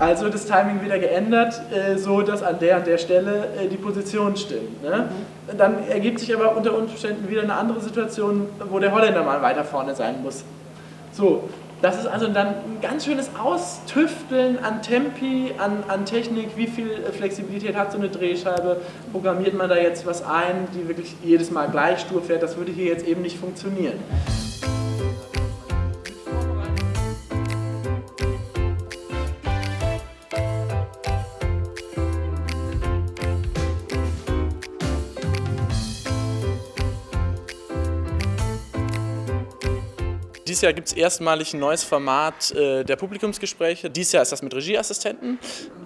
Also wird das Timing wieder geändert, äh, so dass an der und der Stelle äh, die Position stimmt. Ne? Mhm. Dann ergibt sich aber unter Umständen wieder eine andere Situation, wo der Holländer mal weiter vorne sein muss. So, das ist also dann ein ganz schönes Austüfteln an Tempi, an, an Technik, wie viel Flexibilität hat so eine Drehscheibe, programmiert man da jetzt was ein, die wirklich jedes Mal gleich stur fährt, das würde hier jetzt eben nicht funktionieren. Dieses Jahr gibt es erstmalig ein neues Format äh, der Publikumsgespräche. Dieses Jahr ist das mit Regieassistenten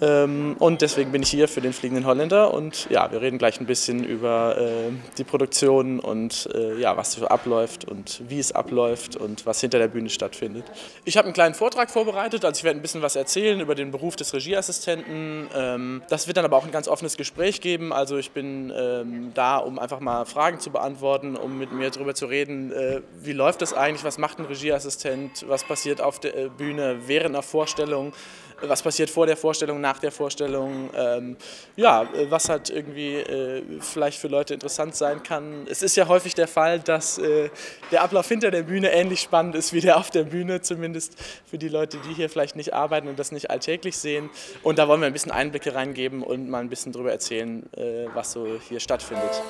und deswegen bin ich hier für den Fliegenden Holländer. Und ja, wir reden gleich ein bisschen über äh, die Produktion und äh, ja, was so abläuft und wie es abläuft und was hinter der Bühne stattfindet. Ich habe einen kleinen Vortrag vorbereitet, also ich werde ein bisschen was erzählen über den Beruf des Regieassistenten. Ähm, das wird dann aber auch ein ganz offenes Gespräch geben, also ich bin ähm, da, um einfach mal Fragen zu beantworten, um mit mir darüber zu reden, äh, wie läuft das eigentlich, was macht ein Regieassistent, was passiert auf der äh, Bühne während einer Vorstellung, was passiert vor der Vorstellung, nach der Vorstellung, ähm, ja, was halt irgendwie äh, vielleicht für Leute interessant sein kann. Es ist ja häufig der Fall, dass äh, der Ablauf hinter der Bühne ähnlich spannend ist wie der auf der Bühne, zumindest für die Leute, die hier vielleicht nicht arbeiten und das nicht alltäglich sehen. Und da wollen wir ein bisschen Einblicke reingeben und mal ein bisschen darüber erzählen, äh, was so hier stattfindet.